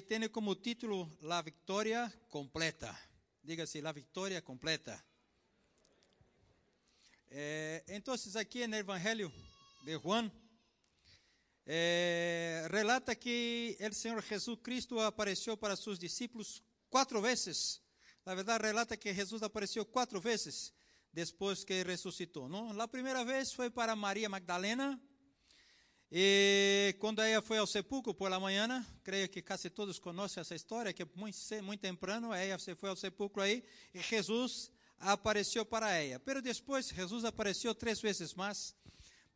que tem como título La Victoria Completa. Dígase, La Victoria Completa. Eh, entonces, aquí en el Evangelio de Juan, eh, relata que el Señor Jesucristo apareció para sus discípulos cuatro veces. La verdad relata que Jesús apareció cuatro veces después que resucitó. ¿no? La primera vez fue para María Magdalena. E quando ela foi ao sepulcro por la manhã, creio que quase todos conhecem essa história, que muito, muito temprano ela se foi ao sepulcro aí e Jesus apareceu para ela. Pero depois Jesus apareceu três vezes mais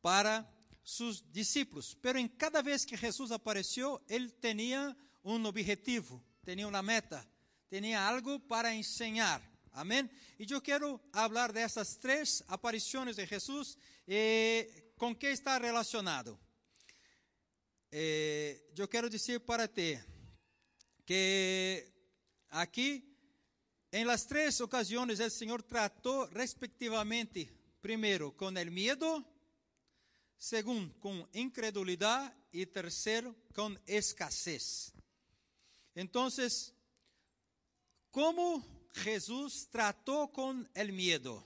para seus discípulos. Pero em cada vez que Jesus apareceu, ele tinha um objetivo, tinha uma meta, tinha algo para ensinar. Amém? E eu quero falar dessas três aparições de Jesus e com que está relacionado. Eh, eu quero dizer para ti que aqui, em las três ocasiões, o Senhor tratou respectivamente, primeiro, com o medo, segundo, com incredulidade e terceiro, com escassez. Então, como Jesus tratou com o medo?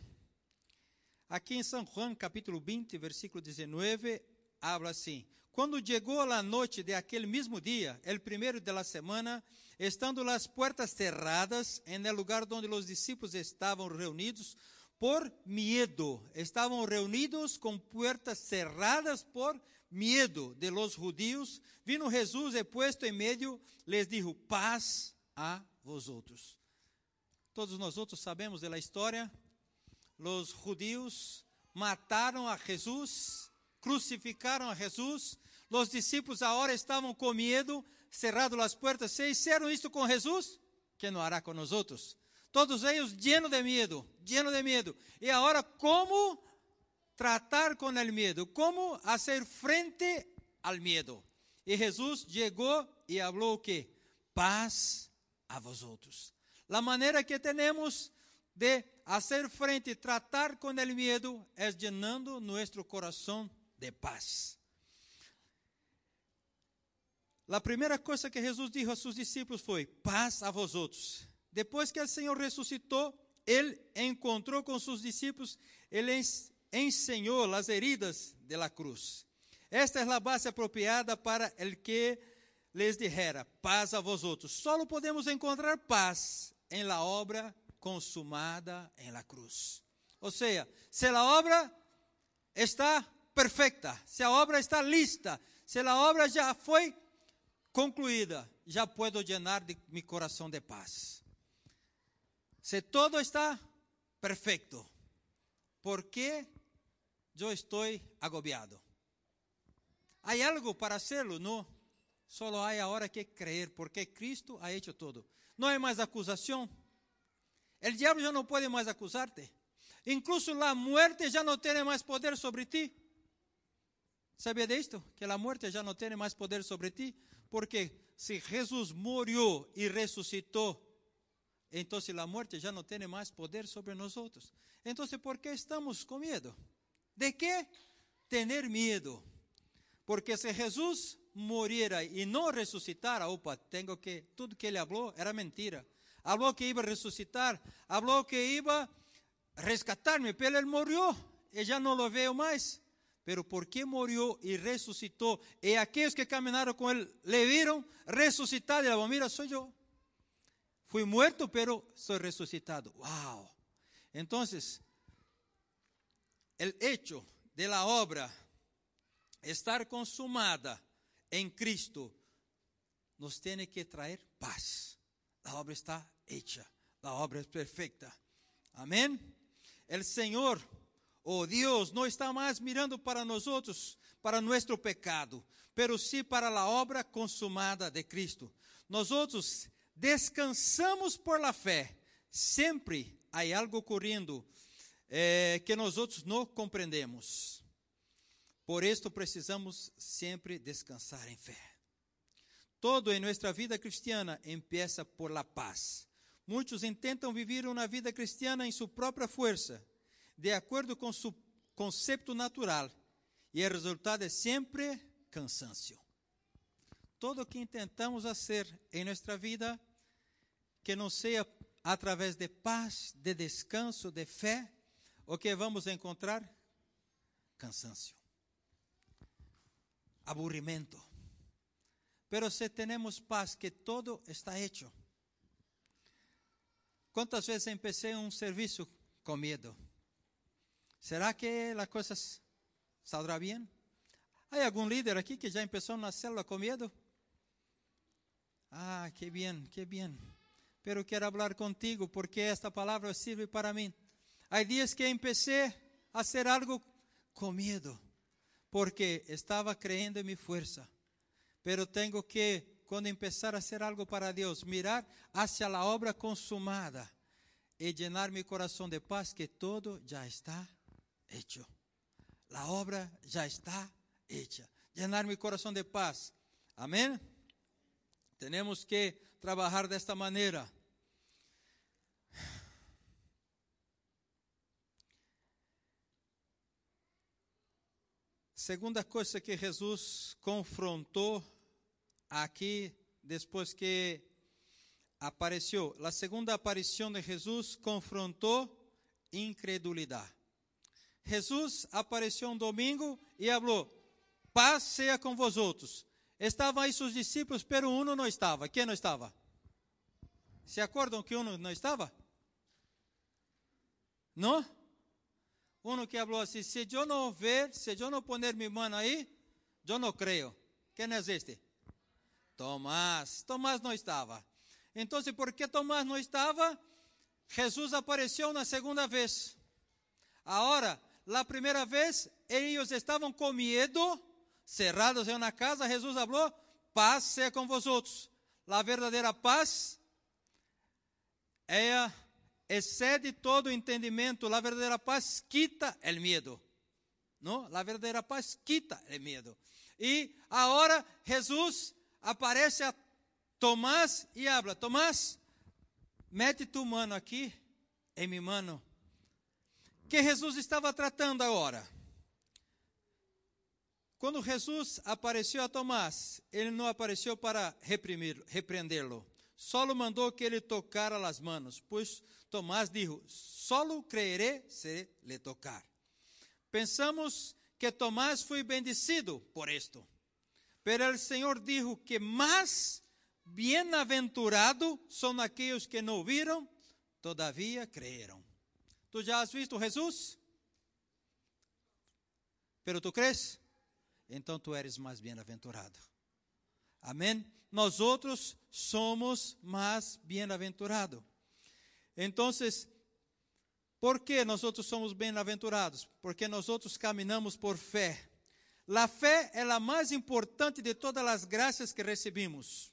Aqui em São Juan, capítulo 20, versículo 19, habla assim: quando chegou a noite de aquele mesmo dia, el primeiro de la semana, estando as portas cerradas, en el lugar onde os discípulos estavam reunidos, por miedo, estavam reunidos com puertas cerradas por miedo de los judíos, vino Jesus e puesto em meio, les dijo, paz a vosotros. Todos nós outros sabemos da história, os judíos mataram a Jesus, crucificaram a Jesus, os discípulos agora estavam com medo, cerrado as portas. Se fizeram isto com Jesus, que não hará com nós outros? Todos eles llenos de medo, llenos de medo. E agora, como tratar com o medo? Como fazer frente ao medo? E Jesus chegou e falou que paz a vosotros. A maneira que temos de fazer frente, tratar com o medo, é llenando nosso coração de paz. A primeira coisa que Jesus disse a seus discípulos foi: paz a vosotros. Depois que o Senhor ressuscitou, ele encontrou com seus discípulos, ele ensinou as heridas de la cruz. Esta é a base apropriada para el que les dijera paz a vosotros. Só podemos encontrar paz em la obra consumada em la cruz. Ou seja, se a obra está perfeita, se a obra está lista, se a obra já foi concluída, já puedo llenar de mi coração de paz. Se todo está perfeito, ¿por que eu estou agobiado? Há algo para hacerlo? Não. Solo há agora que creer, porque Cristo ha hecho todo. Não há mais acusação. El diabo já não pode mais acusarte. Incluso a muerte já não tem mais poder sobre ti. ¿Sabia disto? Que a muerte já não tem mais poder sobre ti. Porque se Jesus morreu e ressuscitou, então a morte já não tem mais poder sobre nós outros. Então, por que estamos com medo? De que ter medo? Porque se Jesus morrera e não ressuscitara, opa, tenho que tudo que ele falou era mentira. Falou que ia ressuscitar, falou que ia resgatar-me, mas ele morreu e já não o vejo mais pero porque murió y resucitó, y aquellos que caminaron con él le vieron resucitar, y la mira, soy yo. Fui muerto, pero soy resucitado. Wow. Entonces, el hecho de la obra estar consumada en Cristo nos tiene que traer paz. La obra está hecha, la obra es perfecta. Amén. El Señor Oh Deus não está mais mirando para nós outros, para nosso pecado, pero sim para a obra consumada de Cristo. Nós outros descansamos por la fé. Sempre há algo ocorrendo eh, que nós outros não compreendemos. Por isto precisamos sempre descansar em fé. Todo em nossa vida cristiana empieza por la paz. Muitos tentam viver uma vida cristiana em sua própria força de acordo com seu conceito natural, e o resultado é sempre cansaço. todo que intentamos fazer em nossa vida, que não seja através de paz, de descanso, de fé, o que vamos encontrar? Cansancio, aburrimento. Pero se temos paz, que todo está hecho. Quantas vezes empecé um serviço com medo? Será que as coisas saldrá bem? Há algum líder aqui que já começou na célula com medo? Ah, que bem, que bem. Pero quero falar contigo porque esta palavra serve para mim. Há dias que empecé a fazer algo com medo, porque estava crendo em minha força. Pero tenho que, quando empezar a fazer algo para Deus, mirar hacia a obra consumada e llenar meu coração de paz, que todo já está hecho. A obra já está hecha. Llenar meu coração de paz. Amém? Temos que trabalhar desta maneira. Segunda coisa que Jesus confrontou aqui, depois que apareceu, a segunda aparição de Jesus confrontou incredulidade. Jesus apareceu um domingo e falou: Paz seja com vós outros. Estavam aí seus discípulos, pero um não estava. Quem não estava? Se acordam que um não estava? Não? Um que falou assim: Se eu não ver, se eu não poner minha mão aí, eu não creio. Quem é este? Tomás. Tomás não estava. Então, por que Tomás não estava? Jesus apareceu na segunda vez. Agora, a primeira vez, eles estavam com medo, cerrados em uma casa. Jesus falou: paz seja com vosotros. A verdadeira paz é excede todo entendimento. A verdadeira paz quita o medo. Não? A verdadeira paz quita o medo. E agora Jesus aparece a Tomás e habla: Tomás, mete tu mano aqui em minha mano. Que Jesus estava tratando agora? Quando Jesus apareceu a Tomás, ele não apareceu para reprimir, repreendê-lo. Solo mandou que ele tocara as manos, pois Tomás disse: Solo creeré se le tocar. Pensamos que Tomás foi bendecido por isto. Pero el Senhor dijo que mais bem-aventurado são aqueles que não viram, todavia creram. Tu já has visto Jesus? Pero tu crees? Então tu eres mais bem-aventurado. Amém? Nós outros somos mais bem-aventurados. Então, por que nós outros somos bem-aventurados? Porque nós outros caminhamos por fé. A fé é a mais importante de todas as graças que recebemos.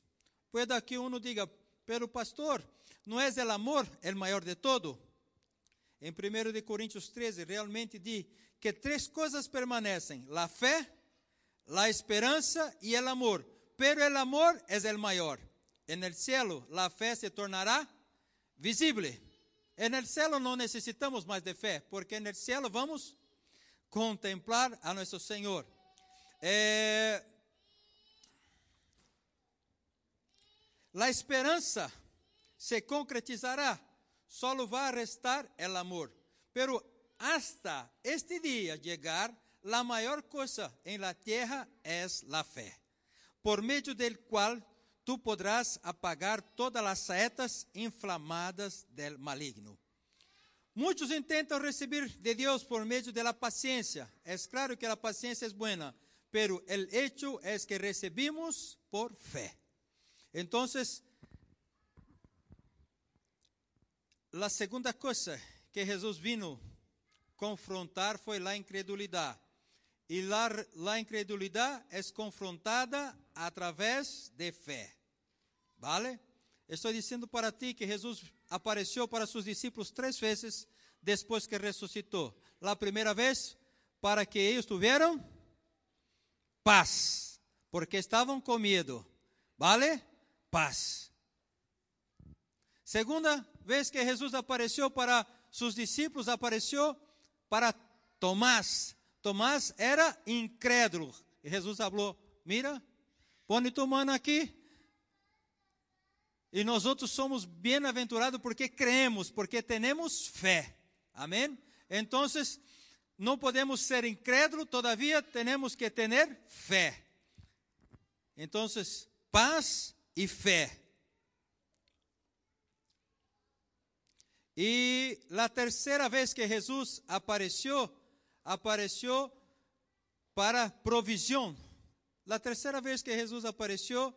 Puede que uno diga, pero pastor, não é o amor o maior de todo? Em 1 de Coríntios 13, realmente diz que três coisas permanecem: a fé, a esperança e o amor. Pero o amor é o maior. En el cielo, a fé se tornará visível. En el cielo não necessitamos mais de fé, porque en el cielo vamos contemplar a nosso Senhor. É, a esperança se concretizará, só vai restar o amor. Pero hasta este dia chegar, a maior coisa em la terra é a fé, por meio del qual tu podrás apagar todas as saetas inflamadas del maligno. Muitos tentam receber de Deus por meio da paciência. É claro que a paciência é boa, pero el hecho es que recibimos por fe. Entonces, la segunda cosa que Jesús vino confrontar foi a incredulidade. E la incredulidade é confrontada através de fé. ¿Vale? Estou dizendo para ti que Jesus apareceu para seus discípulos três vezes depois que ressuscitou. A primeira vez, para que eles tiveram paz, porque estavam com medo. Vale? Paz. Segunda vez que Jesus apareceu para seus discípulos, apareceu para Tomás. Tomás era incrédulo. E Jesus falou: Mira, Põe tua mão aqui. E nós outros somos bem-aventurados porque cremos, porque temos fé. Amém? Então, não podemos ser incrédulos, todavia temos que ter fé. Então, paz e fé. E a terceira vez que Jesus apareceu, apareceu para provisão. A terceira vez que Jesus apareceu,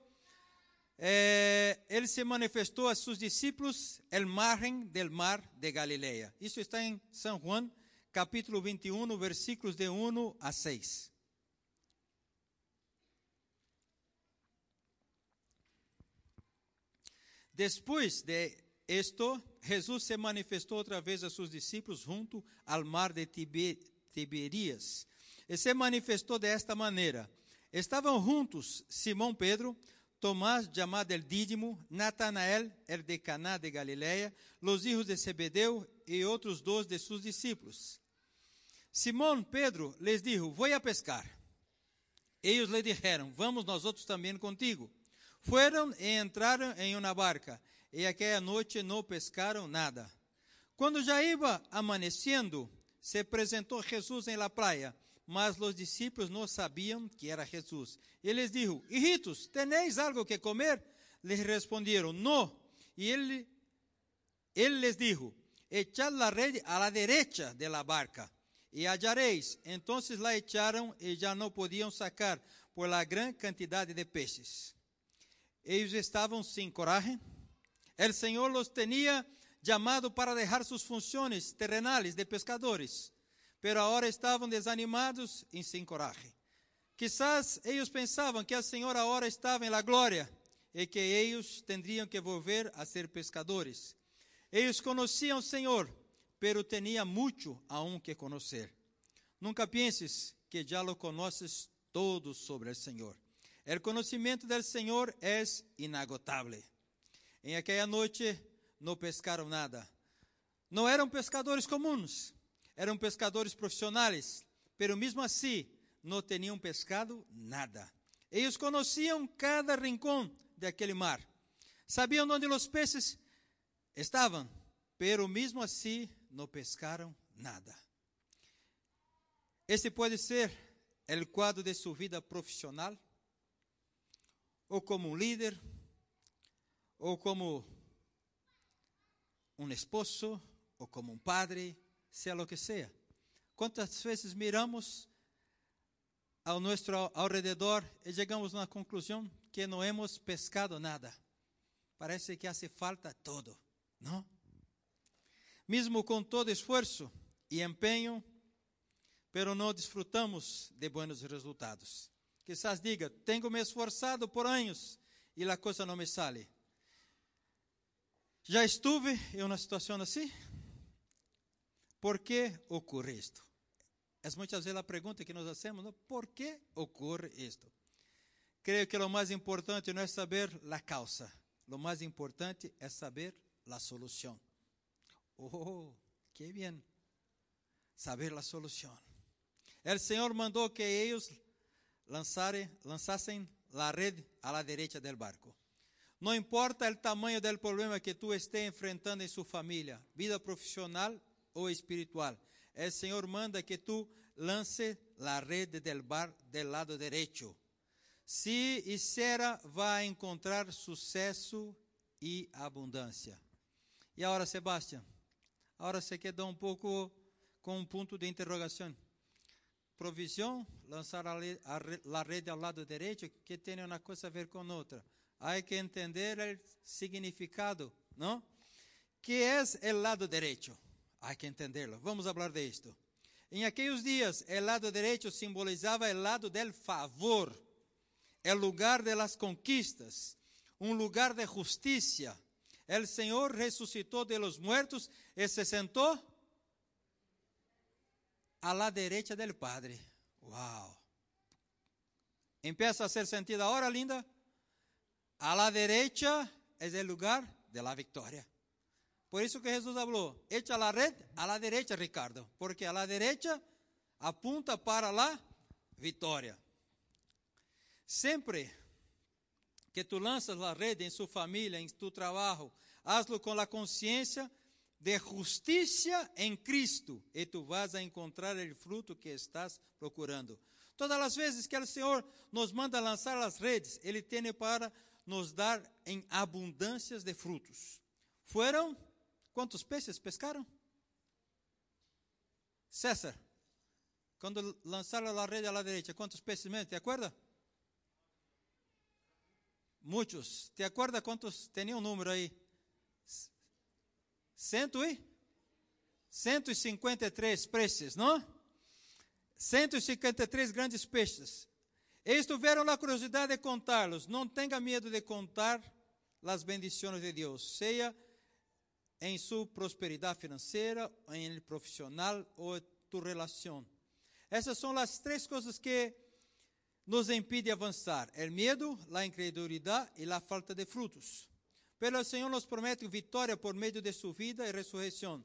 eh, ele se manifestou a seus discípulos el margen del mar de Galileia. Isso está em São Juan, capítulo 21, versículos de 1 a 6. Depois de esto, Jesús se manifestou outra vez a seus discípulos junto ao mar de Tiberias. E se manifestou desta maneira: Estavam juntos Simão Pedro, Tomás chamado el Dídimo, Natanael, el de Caná de Galileia, los hijos de Zebedeu e outros dois de seus discípulos. Simão Pedro les dijo: Vou a pescar. Eles lhe disseram: Vamos nós outros também contigo. Foram e entraram em uma barca e aquela noite não pescaram nada. Quando já ia amanhecendo, se apresentou Jesus em la praia, mas os discípulos não sabiam que era Jesus. Ele lhes disse: Hijitos, tenéis algo que comer? Les responderam: Não. E ele, ele les dijo: Echad la red a la derecha de la barca e hallaréis. Então la echaram e já não podiam sacar por la gran quantidade de peixes. Eles estavam sem coragem El Señor los tenía llamado para dejar sus funciones terrenales de pescadores, pero ahora estavam desanimados e sem coragem. Quizás ellos pensavam que el Señor ahora estava em la glória e que ellos tendrían que volver a ser pescadores. Ellos conheciam o Senhor, pero tenía mucho aún que conocer. Nunca pienses que já lo conoces todo sobre el Senhor. El conocimiento del Senhor es inagotable. Em aquela noite não pescaram nada. Não eram pescadores comuns, eram pescadores profissionais, pero mesmo assim não tinham pescado nada. Eles conheciam cada rincão daquele mar, sabiam onde os peces estavam, pero mesmo assim não pescaram nada. Esse pode ser o quadro de sua vida profissional, ou como um líder, ou como um esposo, ou como um padre, seja lo que seja. Quantas vezes miramos ao nosso alrededor e chegamos uma conclusão que não hemos pescado nada. Parece que hace falta todo, não? Mesmo com todo esforço e empenho, pero não desfrutamos de buenos resultados. Quizás diga, tenho me esforçado por anos e a coisa não me sale. Já estive em uma situação assim? ¿Por que ocorre isto? É muitas vezes a pergunta que nós hacemos, ¿no? ¿por que ocorre isto? Creio que o mais importante não é saber a causa, o mais importante é saber a solução. Oh, que bem! Saber a solução. O Senhor mandou que eles lançassem a rede à derecha del barco. Não importa o tamanho do problema que tu estés enfrentando em sua família, vida profissional ou espiritual, o Senhor manda que tu lance a rede del bar del lado derecho. Se hiciera, vai encontrar sucesso e abundância. E agora, Sebastião, agora se quedou um pouco com um ponto de interrogação. Provisão, lançar a, a, a rede ao lado direito, que tem uma coisa a ver com outra hay que entender el significado, ¿no? ¿Qué es el lado derecho? Hay que entenderlo. Vamos a hablar de esto. En aquellos días, el lado derecho simbolizaba el lado del favor, el lugar de las conquistas, un lugar de justicia. El Señor resucitó de los muertos y se sentó a la derecha del Padre. Wow. Empieza a hacer sentido ahora, linda. A la derecha el lugar de la victoria. Por eso que Jesús habló, echa la red a la derecha, Ricardo, porque a la derecha apunta para la victoria. Sempre que tu lanças la red em sua família, em tu trabalho, hazlo com a consciência de justiça em Cristo e tu vas a encontrar o fruto que estás procurando. Todas as vezes que o Senhor nos manda lançar as redes, Ele tem para nos dar em abundâncias de frutos. Foram quantos peixes pescaram? César, quando lançaram a rede à direita, quantos peixes mesmo? ¿Te acuerda? Muitos. ¿Te acuerda quantos? Tinha um número aí. Cento e? 153 peixes, não? 153 grandes peixes. Eles tiveram a curiosidade de contá-los. Não tenha medo de contar as bendições de Deus, seja em sua prosperidade financeira, em profissional ou tu relação. Essas são as três coisas que nos impedem avançar: o medo, a incredulidade e a falta de frutos. Pero o Senhor nos promete vitória por meio de sua vida e ressurreição.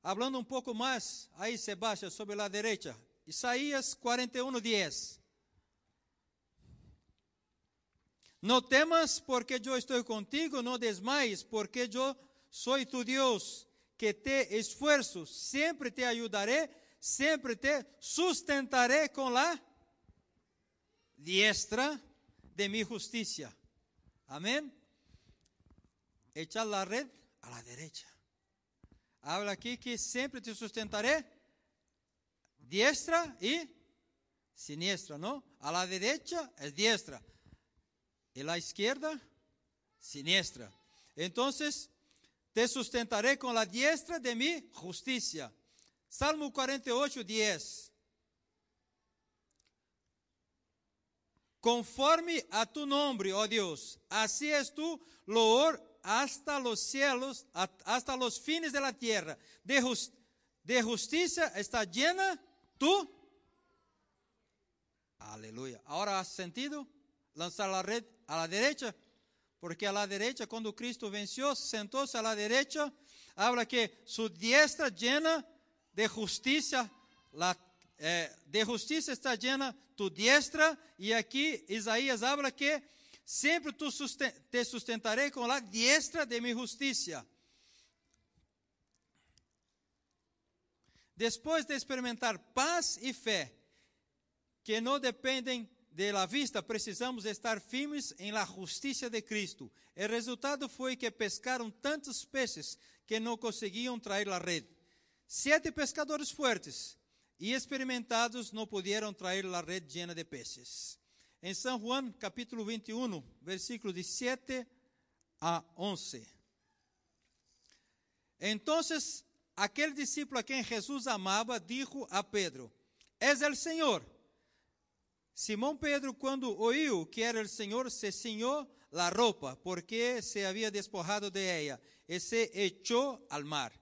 Hablando um pouco mais, aí se baixa sobre a direita, Isaías 41, 10. No temas porque eu estou contigo, no desmaies porque eu sou tu Deus, que te esforço, sempre te ajudaré, sempre te sustentaré com a diestra de mi justiça. Amém? Echar la red a la derecha. Habla aqui que sempre te sustentaré, diestra e siniestra, não? A la derecha é diestra e la izquierda siniestra. Entonces, te sustentaré con la diestra de mi justicia. Salmo 48, 10. Conforme a tu nombre, oh Dios, así es tu loor hasta los cielos, hasta los fines de la tierra. De, de justicia está llena tu. Aleluya. Ahora has sentido lanzar la red a la derecha, porque a la derecha, cuando Cristo venció, sentóse a la derecha, habla que su diestra llena de justicia, la, eh, de justicia está llena tu diestra, y aquí Isaías habla que sempre tu susten te sustentaré con la diestra de mi justicia. Depois de experimentar paz e fé, que não dependem de la vista, precisamos estar firmes em la justiça de Cristo. O resultado foi que pescaram tantos peixes que não conseguiam trair a rede. Sete pescadores fortes e experimentados não puderam trair a rede llena de peixes. Em São Juan, capítulo 21, versículo de 7 a 11. Então, aquele discípulo a quem Jesus amava, dijo a Pedro: És el Senhor. Simão Pedro, quando ouviu que era o Senhor, se cinhou a roupa, porque se havia despojado de ella, e se echou al mar.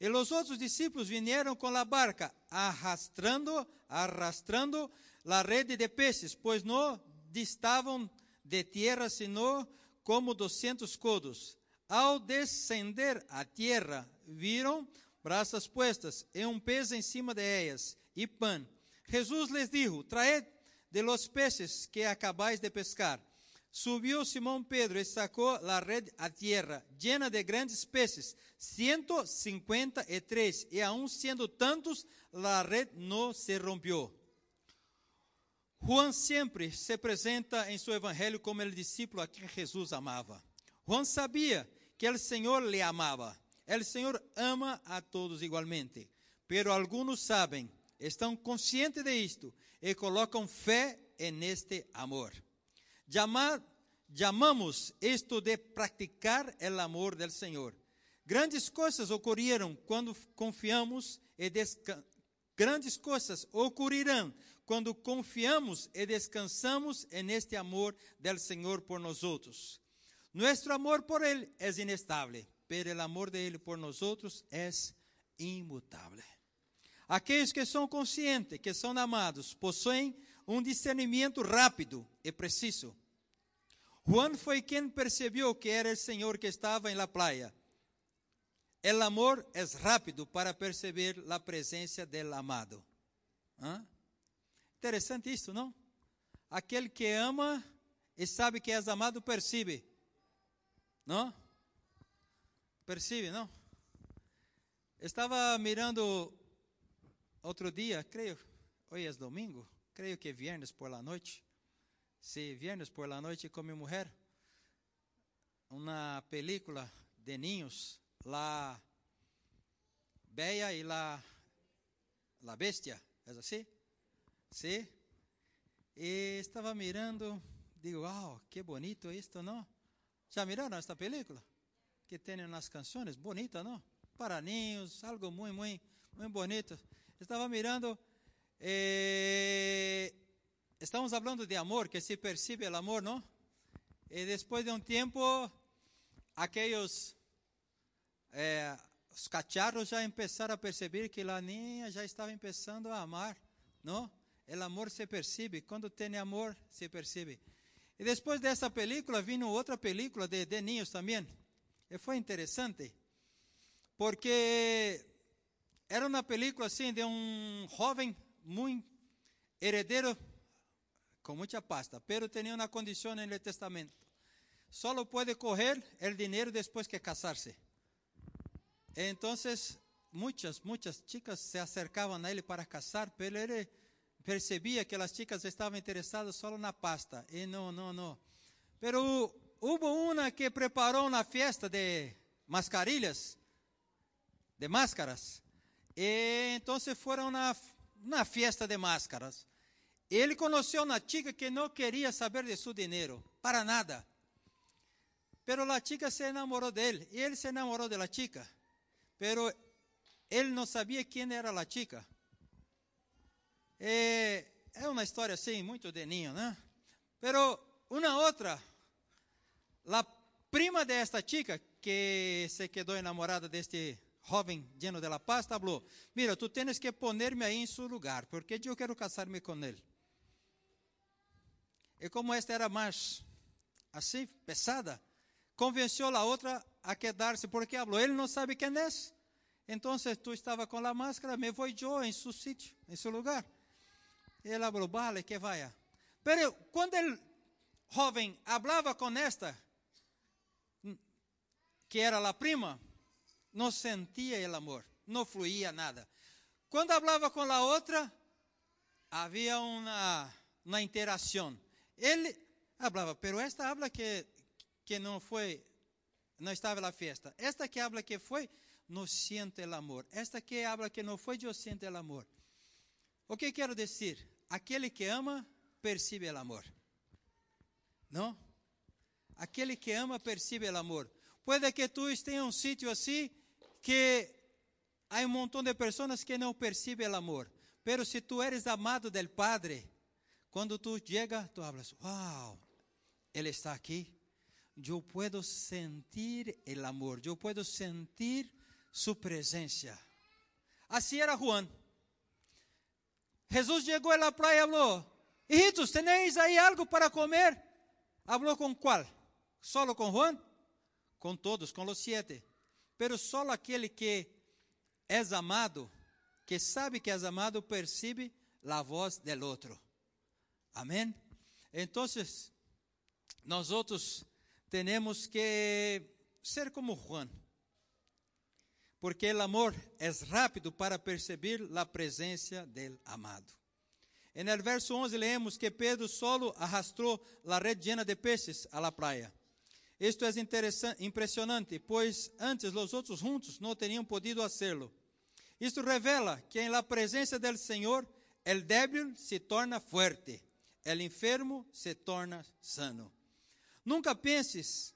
E os outros discípulos vieram com a barca, arrastrando, arrastrando a rede de peixes, pois não distavam de terra, sino como duzentos codos. Ao descender a terra, viram braças puestas e um pez em cima de ellas, e pão. Jesus lhes dijo: Traed de los peces que acabáis de pescar. Subió Simón Pedro y sacó la red a tierra, llena de grandes peces, 153, y aun siendo tantos, la red no se rompió. Juan sempre se apresenta em seu evangelho como o discípulo a quem Jesus amava. Juan sabia que o Senhor lhe amava. O Senhor ama a todos igualmente, pero alguns sabem, estão conscientes de isto e colocam fé neste amor. Llamar, chamamos isto de praticar o amor del Senhor. Grandes coisas ocorreram quando confiamos e descansamos. Grandes coisas ocorrerão quando confiamos e descansamos neste amor del Senhor por nós outros. Amor por Ele é inestável, pero o amor de Ele por nós outros é imutável. Aqueles que são conscientes, que são amados, possuem um discernimento rápido e preciso. Juan foi quem percebeu que era o Senhor que estava em la playa. El amor é rápido para perceber a presença del amado. Interessante isso, não? Aquele que ama e sabe que és amado, percebe. Não? Percebe, não? Estava mirando outro dia, creio, hoje é domingo, creio que é viernes por la noite. Se viernes por la noite com minha mulher, uma película de niños, La Bella e la, la Bestia, é assim? Sim? E estava mirando, digo, wow, que bonito isto, não? Já miraram esta película? Que tem nas canções, bonita, não? Para niños, algo muito, muito, muito bonito. Estava mirando, eh, estamos falando de amor, que se percebe o amor, não? E depois de um tempo, aqueles eh, os cacharros já começaram a perceber que a niña já estava começando a amar, não? O amor se percebe, quando tem amor, se percebe. E depois dessa película, vino outra película de, de também. E foi interessante, porque era uma película assim de um jovem muito heredero com muita pasta, pero tinha uma condição no testamento. Solo pode correr o dinheiro depois que casar-se. Então, muitas, muitas chicas se acercavam a ele para casar, pero ele percebia que as chicas estavam interessadas só na pasta. E não, não, não. Pero hubo uma que preparou uma festa de mascarilhas, de máscaras. E então foram na, na festa de máscaras. Ele conheceu uma chica que não queria saber de seu dinheiro, para nada. Pero a chica se enamorou dele, e ele se enamorou da chica. Pero ele não sabia quem era a chica. É, é uma história assim, muito de ninho, né? Pero uma outra, a prima desta chica, que se quedou enamorada deste jovem lleno de la paz, Mira, tu tens que poner-me aí em seu lugar, porque eu quero casar-me com ele. E como esta era mais assim, pesada, convenceu a outra a quedar-se, porque falou, ele não sabe quem é. Então, tu estava com a máscara, me vou eu em seu sítio, em seu lugar. Ele falou, vale, que vaya. Pero quando o jovem falava com esta, que era a prima, não sentia o amor, não fluía nada. Quando falava com a outra, havia uma, uma interação. Ele falava, pero esta habla que que não foi, não estava na festa. Esta que habla que foi, não sente o amor. Esta que habla que não foi, eu sinto o amor. O que quero dizer? Aquele que ama, percebe o amor. Não? Aquele que ama, percebe o amor. Pode que tu esteja em um sítio assim, que há um montão de pessoas que não percebem o amor. Pero se tu eres amado del Padre, quando tu chega, tu hablas, wow, Ele está aqui yo puedo sentir el amor, yo puedo sentir su presencia. Así era Juan. Jesús llegó a la playa y habló, hijitos, ¿tenéis ahí algo para comer? ¿Habló con cuál? ¿Solo con Juan? Con todos, con los siete. Pero solo aquele que es amado, que sabe que es amado, percibe la voz del otro. Amén. Entonces, nosotros tenemos que ser como Juan, porque o amor é rápido para perceber a presença del amado. En el verso 11 leemos que Pedro solo arrastrou la red llena de peces a la playa. Esto es impressionante, pois antes os outros juntos não teriam podido hacerlo. Isto revela que em la presença del Senhor, el débil se torna fuerte, el enfermo se torna sano. Nunca penses,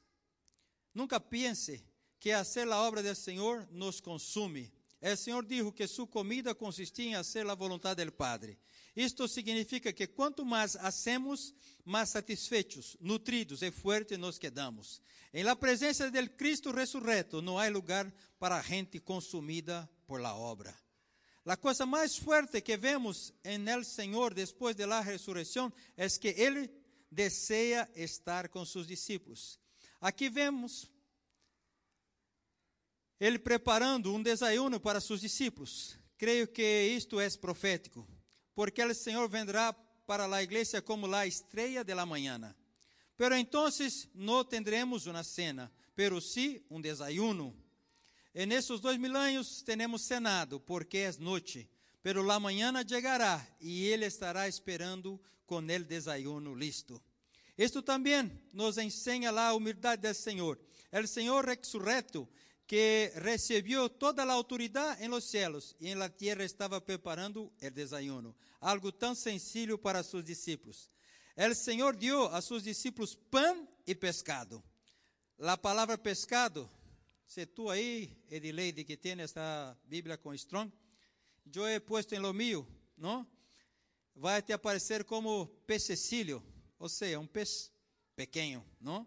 nunca pense que hacer a obra do Senhor nos consume. O Senhor dijo que sua comida consistia em fazer a vontade do Padre. Isto significa que quanto mais hacemos, mais satisfeitos, nutridos e fuertes nos quedamos. Em la presença del Cristo ressurreto, não há lugar para gente consumida por la obra. A coisa mais forte que vemos en el Senhor depois de la ressurreição é que Ele deseja estar com seus discípulos. Aqui vemos ele preparando um desayuno para seus discípulos. Creio que isto é profético, porque o Senhor vendrá para a igreja como a estrela de la mañana. Pero entonces no tendremos una cena, pero sí un desayuno. En estos dois mil anos temos cenado, porque é noite. Pero la mañana llegará e ele estará esperando com el desayuno listo. Isto também nos ensina a humildade do Senhor. El Senhor resurreto, que recebeu toda a autoridade em los cielos e em la tierra estava preparando el desayuno, algo tão sencillo para seus discípulos. El Senhor dio a seus discípulos pão e pescado. A palavra pescado, se tu aí, Edileide, que tem esta Bíblia com Strong, eu he puesto em lo mío, não? Vai te aparecer como pececilho, ou seja, um pez pequeno, não?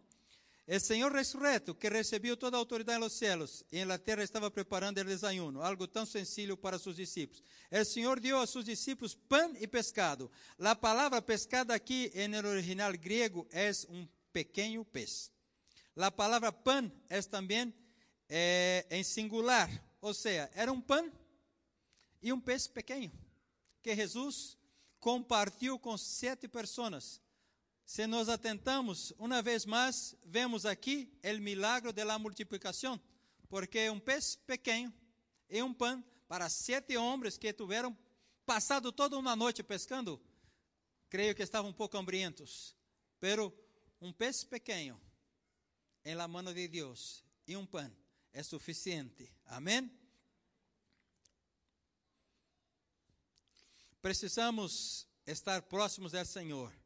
O Senhor ressurreto, que recebeu toda a autoridade nos céus e na terra estava preparando o desayuno, algo tão sencillo para seus discípulos. O Senhor deu a seus discípulos pão e pescado. A palavra pescado aqui, no original grego, é um pequeno pez. A palavra pão é também em singular, ou seja, era um pão e um pez pequeno que Jesus compartilhou com sete pessoas. Se nos atentamos, uma vez mais, vemos aqui o milagre da multiplicação, porque um pez pequeno e um pão para sete homens que tiveram passado toda uma noite pescando, creio que estavam um pouco hambrientos, pero um pez pequeno em la mano de Deus e um pão é suficiente. Amém? Precisamos estar próximos do Senhor.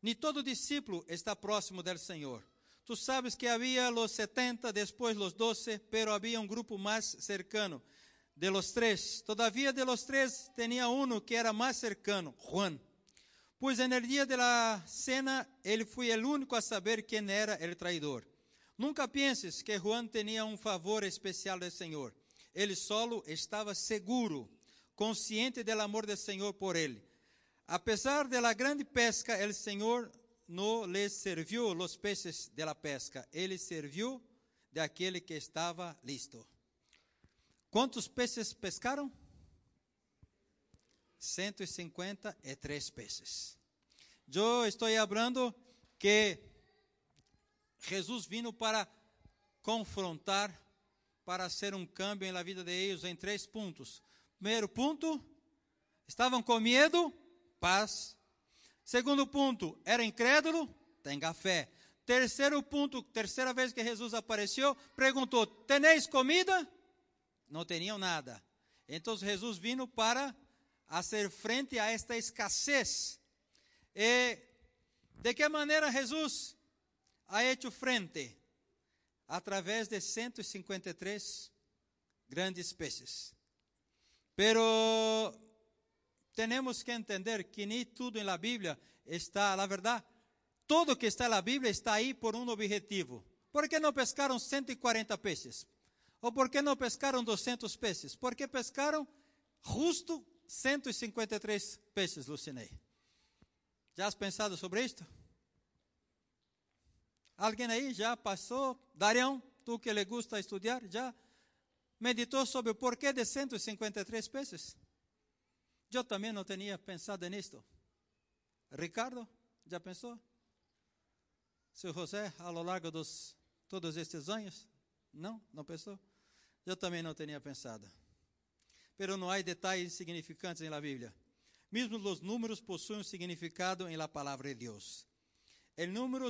Nem todo discípulo está próximo do Senhor. Tu sabes que havia os 70, depois os 12, pero havia um grupo mais cercano de los três. Todavia de los três tinha um que era mais cercano, Juan. Pois en el dia de la cena ele foi o único a saber quem era o traidor. Nunca penses que Juan tinha um favor especial do Senhor. Ele solo estava seguro, consciente do amor do Senhor por ele. Apesar da grande pesca, o Senhor não lhe serviu os peces de la pesca, ele serviu de aquele que estava listo. Quantos peces pescaram? 153 peces. Eu estou falando que Jesus vino para confrontar, para ser um câmbio na vida de eles em três pontos. Primeiro ponto, estavam com medo, paz. Segundo ponto, era incrédulo, tenha fé. Terceiro ponto, terceira vez que Jesus apareceu, perguntou: Teneis comida? Não tinham nada. Então Jesus vino para fazer frente a esta escassez. E de que maneira Jesus ha hecho frente através de 153 grandes peces. Pero temos que entender que nem tudo na Bíblia está, na verdade, todo que está na Bíblia está aí por um objetivo. ¿Por que não pescaram 140 peces? Ou por que não pescaram 200 peces? Porque pescaram justo 153 peces, Lucinei. Já has pensado sobre isto? Alguém aí já passou? Darião, tu que lhe gusta estudar, já meditou sobre o porquê de 153 peces? Eu também não tinha pensado nisto. Ricardo, já pensou? Seu José, ao longo dos todos estes anos? Não, não pensou? Eu também não tinha pensado. Pero não há detalhes significantes na Bíblia. Mesmo os números possuem significado em la palavra de Deus. El número,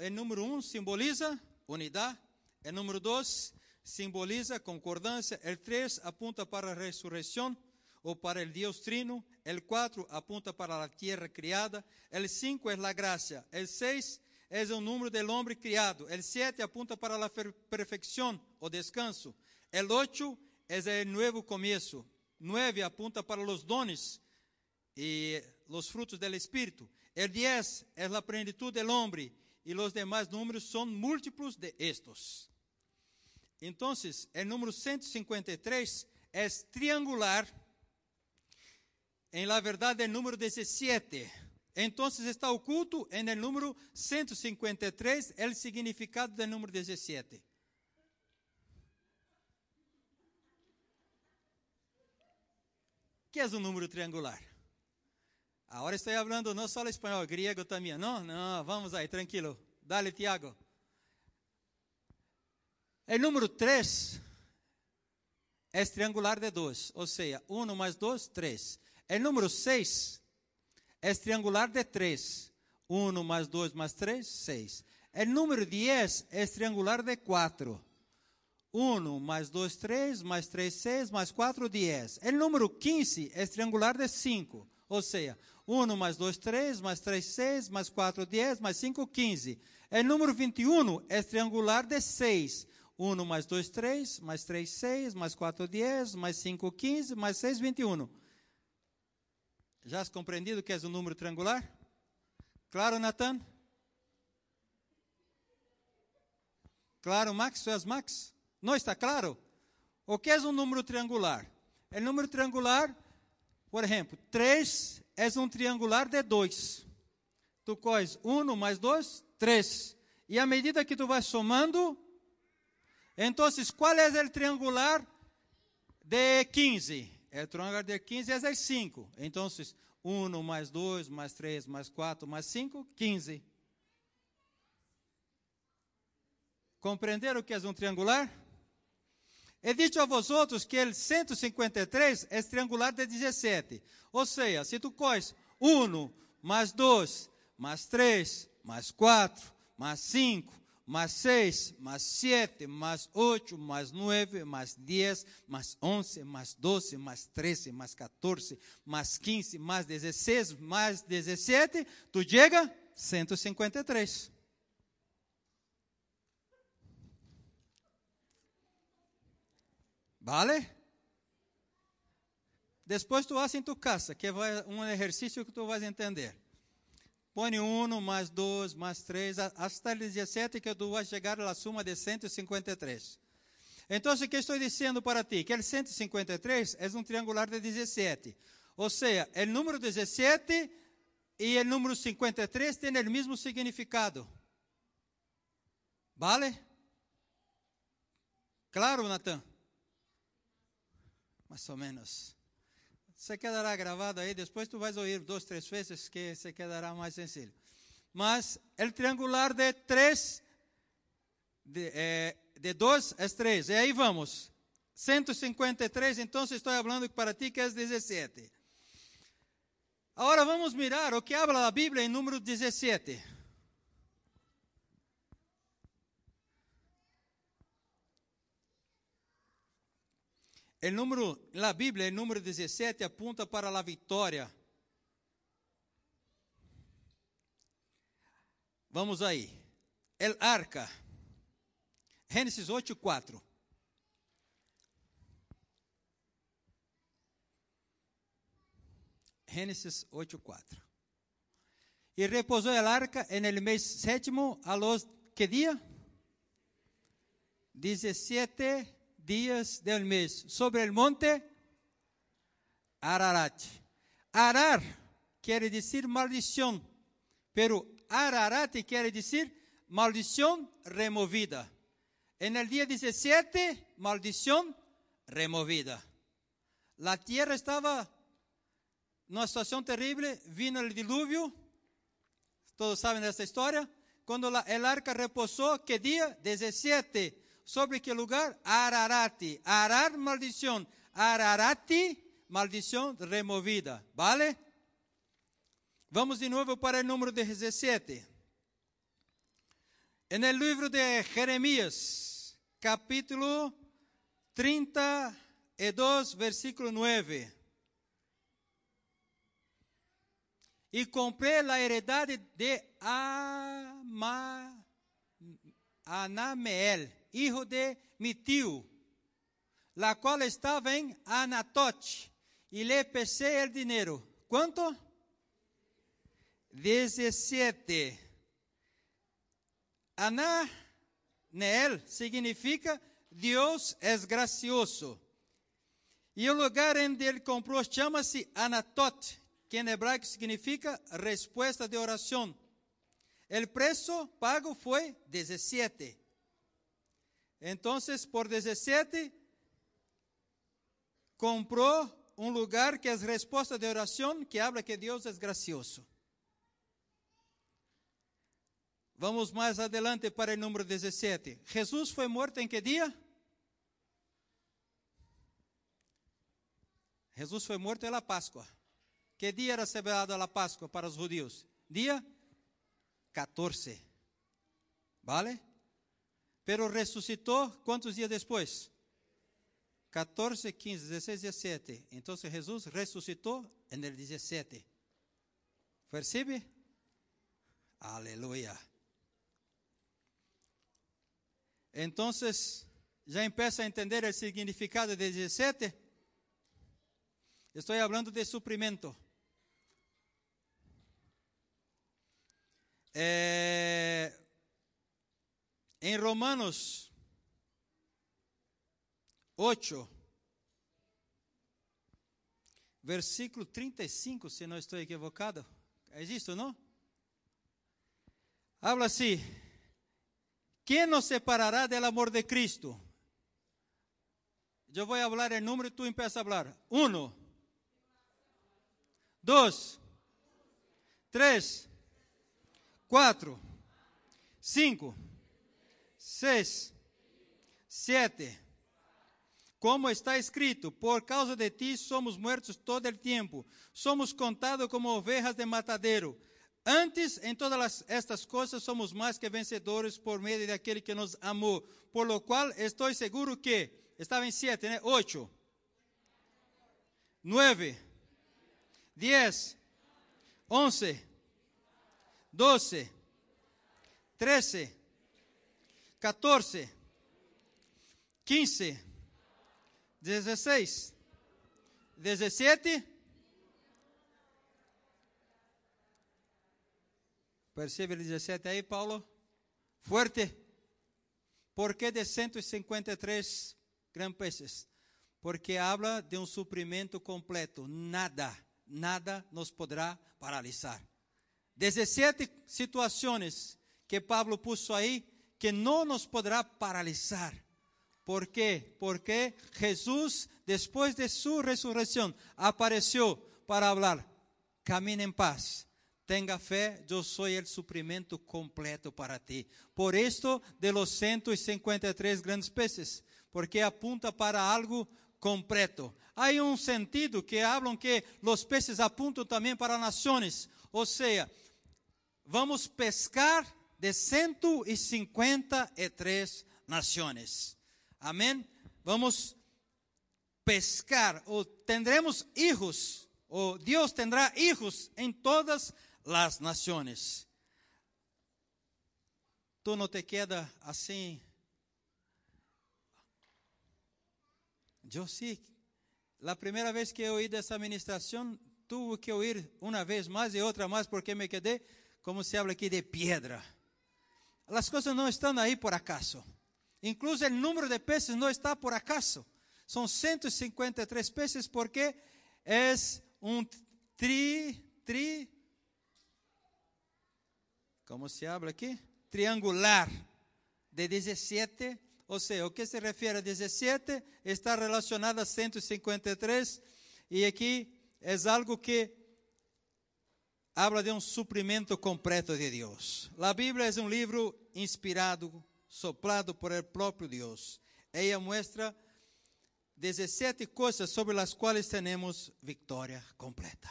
el número um simboliza unidade. El número dois simboliza concordância. El três apunta para a ressurreição ou para o Deus trino. El quatro apunta para a tierra criada. El cinco é a graça. El seis é o número do homem criado. El sete apunta para a perfeição ou descanso. El ocho é o novo começo. Nueve apunta para os dones e os frutos do Espírito. El 10 es la plenitud del hombre y los demás números son múltiplos de estos. Entonces, el número 153 es triangular en la verdad del número 17. Entonces está oculto en el número 153 el significado del número 17. ¿Qué es un número triangular? Agora estou falando não só espanhol, griego também. Não, não, vamos aí, tranquilo. Dale, Tiago. O número 3 é triangular de 2, ou seja, 1 mais 2, 3. O número 6 é triangular de 3. 1 mais 2 mais 3, 6. O número 10 é triangular de 4. 1 mais 2, 3, mais 3, 6, mais 4, 10. O número 15 é triangular de 5. Ou seja, 1 mais 2, 3, mais 3, 6, mais 4, 10, mais 5, 15. O número 21 é triangular de 6. 1 mais 2, 3, mais 3, 6, mais 4, 10, mais 5, 15, mais 6, 21. Já has compreendido que é um número triangular? Claro, Natan? Claro, Max? Tu és Max? Não está claro? O que é um número triangular? O número triangular, por exemplo, 3 é um triangular de 2. Tu cois 1 mais 2, 3. E à medida que tu vais somando, então, qual é o triangular de 15? O triangular de 15 é 5. Então, 1 mais 2, mais 3, mais 4, mais 5, 15. Compreenderam o que é um triangular? He dicho a vosotros que el 153 é triangular de 17. Ou seja, se tu cois 1 mais 2, mais 3, mais 4, mais 5, mais 6, mais 7, mais 8, mais 9, mais 10, mais 11, mais 12, mais 13, mais 14, mais 15, mais 16, mais 17, tu chega 153. ¿Vale? Depois tu haces em tu casa, que é um exercício que tu vais entender. Põe 1 mais 2 mais 3, até o 17 que tu vais chegar à suma de 153. Então, o que estou dizendo para ti? Que o 153 é um triangular de 17. Ou seja, o número 17 e o número 53 têm o mesmo significado. ¿Vale? Claro, Natan? mais ou menos. Você quedará gravado aí, depois tu vais ouvir duas, três vezes que se quedará mais sencillo. Mas o triangular de três, de, eh, de dois é três. E aí vamos. 153, então estou falando para ti que é 17. Agora vamos mirar o que habla a Bíblia em número 17. El número, la Bíblia, o número 17 apunta para a vitória. Vamos aí. El arca. Gênesis 8, 4. Gênesis 8, 4. E repousou el arca en el mês sétimo a los, que dia? 17 dias del mês sobre el monte Ararat. Arar quer dizer maldição, pero Ararat quer dizer maldição removida. En el día 17, maldição removida. La tierra estava numa situação terrível, vino o dilúvio, todos sabem dessa história. Quando el arca reposou, que dia? 17 sobre que lugar? Ararati. Arar, maldição. Ararati, maldição removida. Vale? Vamos de novo para o número 17. En el livro de Jeremias, capítulo 32, versículo 9. E comprei a heredade de Ama, hijo de mi tío, la cual estaba en Anatote, y le el dinero. ¿Cuánto? 17. Ananeel significa Deus é gracioso. E o lugar onde ele comprou chama-se Anatot, que em hebraico significa resposta de oração. O preço pago foi 17. Entonces, por 17, compró un lugar que es respuesta de oración, que habla que Dios es gracioso. Vamos mais adelante para o número 17. Jesus foi morto em que dia? Jesus foi morto na Páscoa. Que dia era celebrado a Páscoa para os judeus? Dia 14. ¿Vale? Pero ressuscitou quantos dias depois? 14, 15, 16, 17. Então Jesus ressuscitou no 17. Percebe? Aleluia. Então, já empieza a entender o significado de 17? Estou falando de suprimento. É, em Romanos 8, versículo 35, se não estou equivocado, é isso, não? Habla assim: quem nos separará do amor de Cristo? Eu vou falar em número e tu empieza a falar. Um, dois, três, quatro, cinco, seis, sete. Como está escrito, por causa de ti somos muertos todo el tempo, somos contados como ovejas de matadero. Antes, em todas estas coisas, somos mais que vencedores por meio daquele que nos amou. Por lo qual, estou seguro que, estava em sete, né? Oito, nove, dez, onze, doze, treze, 14, 15, 16, 17. Percebe o 17 aí, Paulo? Fuerte. ¿Por que de 153 grandes peces? Porque habla de um suprimento completo. Nada, nada nos poderá paralisar. 17 situações que Pablo puso aí que não nos poderá paralisar. ¿Por quê? Porque Jesus, depois de sua ressurreição, apareceu para falar: camine em paz, tenha fé, eu sou o suprimento completo para ti. Por isto, de los 153 grandes peces, porque apunta para algo completo. Há um sentido que hablam que os peces apuntam também para nações, ou seja, vamos pescar de 153 nações. Amém? Vamos pescar, ou tendremos hijos, ou Deus tendrá hijos em todas as nações. Tu não te queda assim. Eu sim. A primeira vez que oí dessa ministração, tuve que ouvir uma vez mais e outra mais, porque me quedei, como se habla aqui, de pedra. As coisas não estão aí por acaso. Incluso o número de peces não está por acaso. São 153 peces porque é um tri, tri, como se habla aqui? Triangular de 17, ou seja, o que se refere a 17 está relacionado a 153 e aqui é algo que habla de um suprimento completo de Deus. A Bíblia é um livro inspirado, soplado por el próprio Deus. Ela mostra 17 coisas sobre as quais temos vitória completa.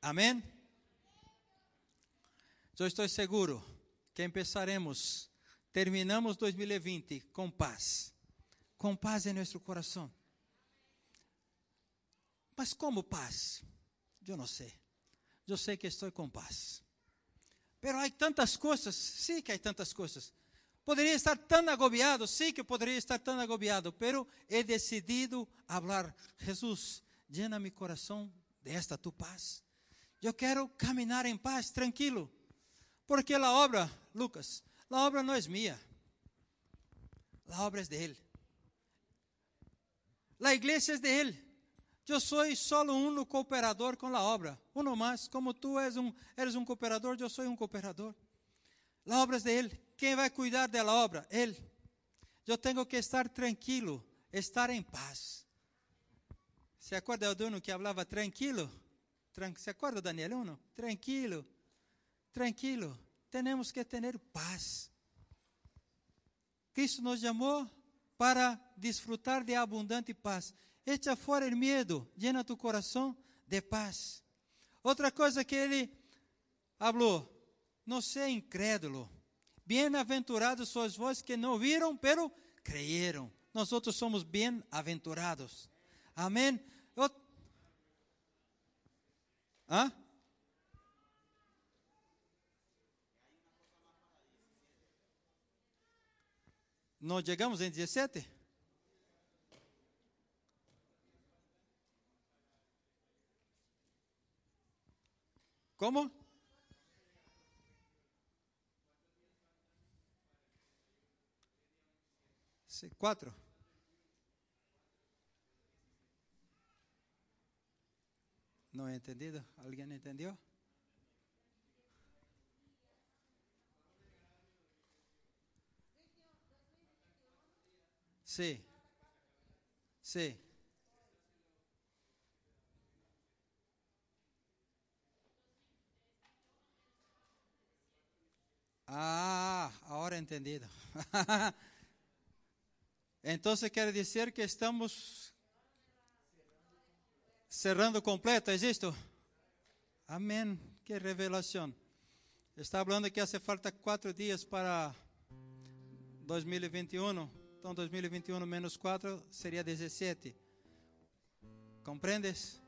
Amém? Eu estou seguro que empezaremos, terminamos 2020 com paz, com paz em nosso coração. Mas como paz? Eu não sei. Eu sei que estou com paz. Pero há tantas coisas, sim sí que há tantas coisas. Poderia estar tão agobiado, sim sí que poderia estar tão agobiado, pero he decidido falar, Jesus, llena mi coração de esta tu paz. Eu quero caminhar em paz, tranquilo. Porque a obra, Lucas, a obra não é minha. A obra é dele. A igreja é dele. Eu sou solo um cooperador com a obra. Uno mais, como tu és um, eres um cooperador, eu sou um cooperador. A obra é dele. Quem vai cuidar da obra? Ele. Eu tenho que estar tranquilo, estar em paz. Se acorda do uno que falava tranquilo? Tran se acorda, Daniel? Uno? Tranquilo, tranquilo. temos que ter paz. Cristo nos chamou para desfrutar de abundante paz. Echa fora o medo, llena tu coração de paz. Outra coisa que ele falou, não seja incrédulo. Bem-aventurados sois vós que não viram, pero creyeron. Nós outros somos bem-aventurados. Amém? Hã? Nós chegamos em 17? Como? Quatro. Não é entendido? Alguém entendeu? Sim. Sim. Ah, agora entendido. então quer dizer que estamos cerrando completo, é isto? Amém. Que revelação. Está falando que hace falta quatro dias para 2021. Então 2021 menos 4 seria 17. Compreendes?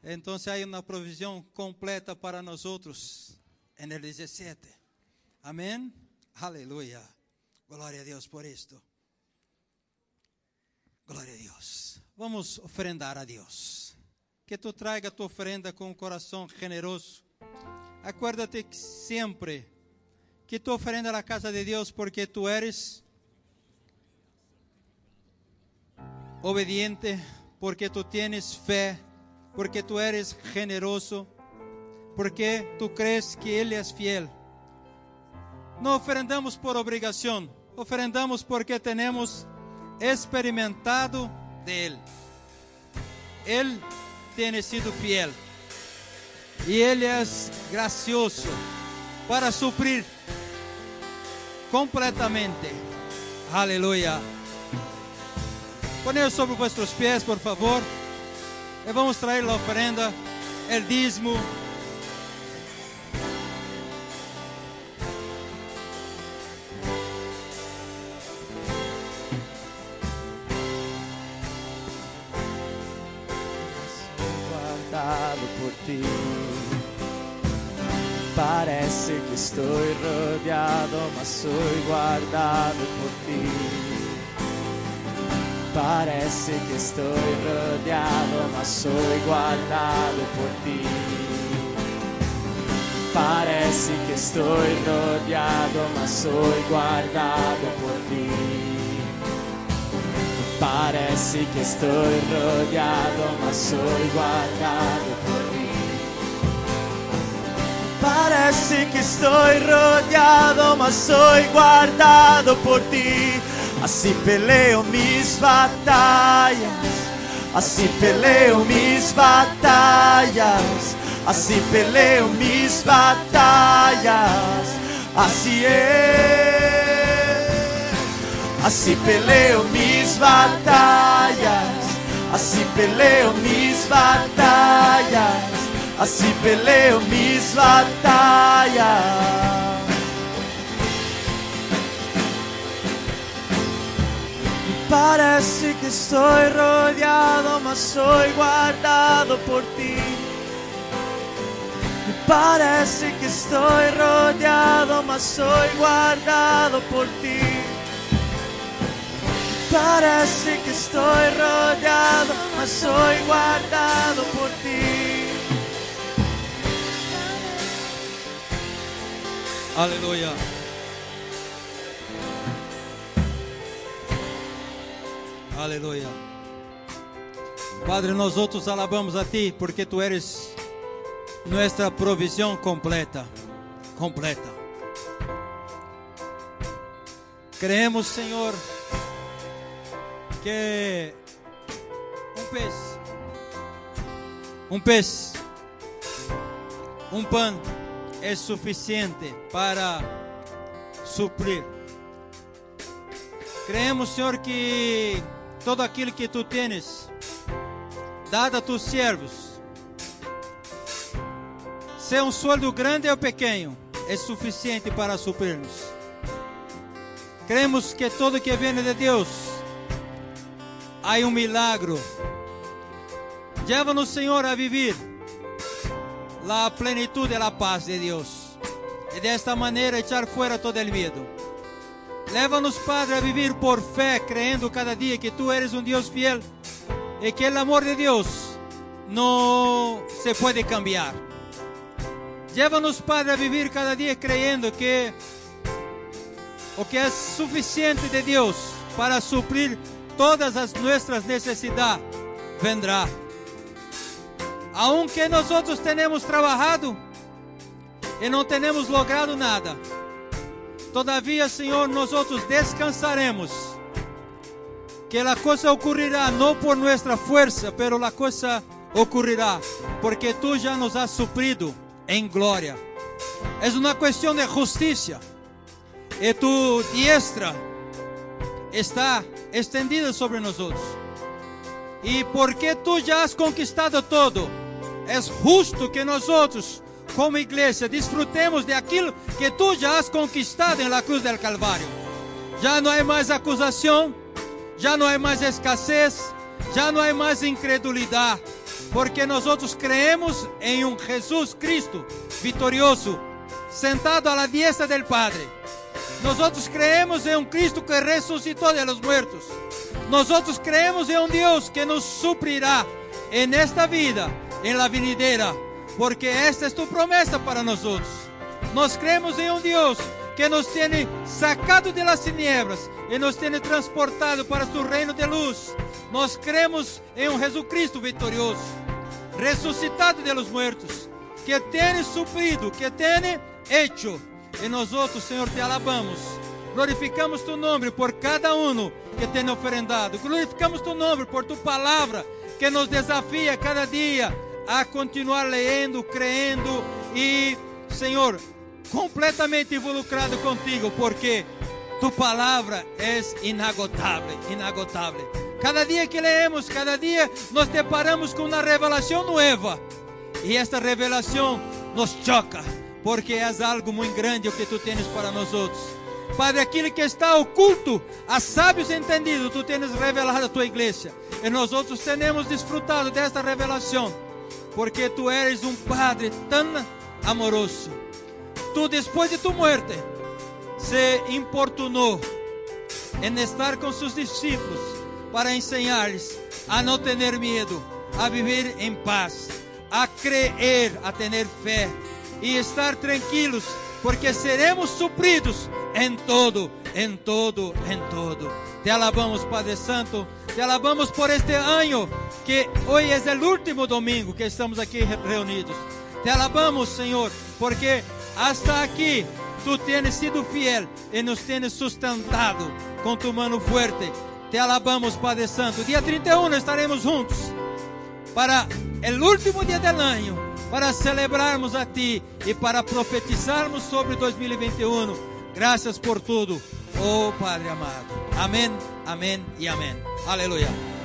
Então há uma provisão completa para nós outros em 17. Amém? Aleluia. Glória a Deus por isto. Glória a Deus. Vamos oferendar a Deus. Que tu traga tua oferenda com um coração generoso. Acuérdate que sempre que tu oferenda a casa de Deus porque tu eres obediente, porque tu tienes fé, porque tu eres generoso, porque tu crees que Ele é fiel. Não oferendamos por obrigação, oferendamos porque temos experimentado de Ele. Ele tem sido fiel e Ele é gracioso para suprir completamente. Aleluia. Poneos sobre vuestros pies, por favor. E vamos trazer a oferenda, el dízimo. Guardado por ti. Parece que estou rodeado, mas sou guardado por ti. Parece que estou rodeado, mas sou guardado por ti. Parece que estou rodeado, mas sou guardado por ti. Parece que estou rodeado, mas sou guardado por ti. Parece que estou rodeado, mas sou guardado por ti. Assim peleo mis batalhas, assim peleo mis batalhas, assim peleo mis batalhas, assim é. Assim peleo mis batalhas, assim peleo mis batalhas, assim peleo mis batalhas. Parece que estoy rodeado, mas soy guardado por ti. Parece que estoy rodeado, mas soy guardado por ti. Parece que estoy rodeado, mas soy guardado por ti. Aleluia. Aleluia. Padre, nós outros alabamos a Ti, porque Tu eres nossa provisão completa. Completa. Creemos, Senhor, que um pez, um peixe, um pão é suficiente para suprir. Creemos, Senhor, que todo aquilo que tu tens dado a tus servos, seja um sueldo grande ou pequeno, é suficiente para suprir-nos. Cremos que todo que vem de Deus, há um milagro. Leva-nos, Senhor, a viver a plenitude e a paz de Deus. E desta maneira echar fora todo o medo. Leva-nos, Padre, a viver por fé, crendo cada dia que Tu eres um Deus fiel e que o amor de Deus não se pode cambiar. Leva-nos, Padre, a viver cada dia creyendo que o que é suficiente de Deus para suprir todas as nossas necessidades vendrá. Aunque nós outros tenhamos trabalhado e não tenhamos logrado nada, todavia, Senhor, nós outros descansaremos. Que a coisa ocorrerá não por nossa força, pero a coisa ocorrerá porque tu já nos has suprido em glória. É uma questão de justiça. E tu diestra está estendida sobre nós. E porque tu já has conquistado todo, é justo que nós como igreja, desfrutemos de aquilo que tu já has conquistado na cruz del Calvário. Já não há mais acusação, já não há mais escassez, já não há mais incredulidade, porque nós creemos em um Jesus Cristo vitorioso, sentado à diestra del Padre. Nós outros creemos em um Cristo que ressuscitou de los muertos. Outros creemos em um Deus que nos suprirá en esta vida em la venidera, porque esta é tu promessa para nós. Nós cremos em um Deus que nos tem sacado de las tinieblas e nos tem transportado para su reino de luz. Nós cremos em um Jesus Cristo vitorioso, ressuscitado de los muertos, que tem suprido, que tem hecho. E nós outros, Senhor, te alabamos. Glorificamos tu nome por cada um que tem oferendado. Glorificamos tu nome por tu palavra que nos desafia cada dia a continuar lendo, crendo e, Senhor, completamente involucrado contigo, porque tu palavra é inagotável, inagotável. Cada dia que leemos, cada dia nos deparamos com uma revelação nova. E esta revelação nos choca, porque é algo muito grande o que tu tens para nós outros. Padre, aquilo que está oculto a sábios entendidos, tu tens revelado a tua igreja. E nós outros temos desfrutado desta revelação porque tu eres um Padre tão amoroso. Tu, depois de tu muerte, se importunou em estar com seus discípulos para ensinar-lhes a não ter medo, a viver em paz, a crer, a ter fé e estar tranquilos, porque seremos supridos em todo, em todo, em todo. Te alabamos, Padre Santo. Te alabamos por este ano, que hoje é o último domingo que estamos aqui reunidos. Te alabamos, Senhor, porque hasta aqui tu tens sido fiel e nos tens sustentado com tu mano forte. Te alabamos, Padre Santo. Dia 31 estaremos juntos para o último dia do ano, para celebrarmos a Ti e para profetizarmos sobre 2021. Graças por tudo, oh Padre amado. Amém, amém e amém. Aleluia.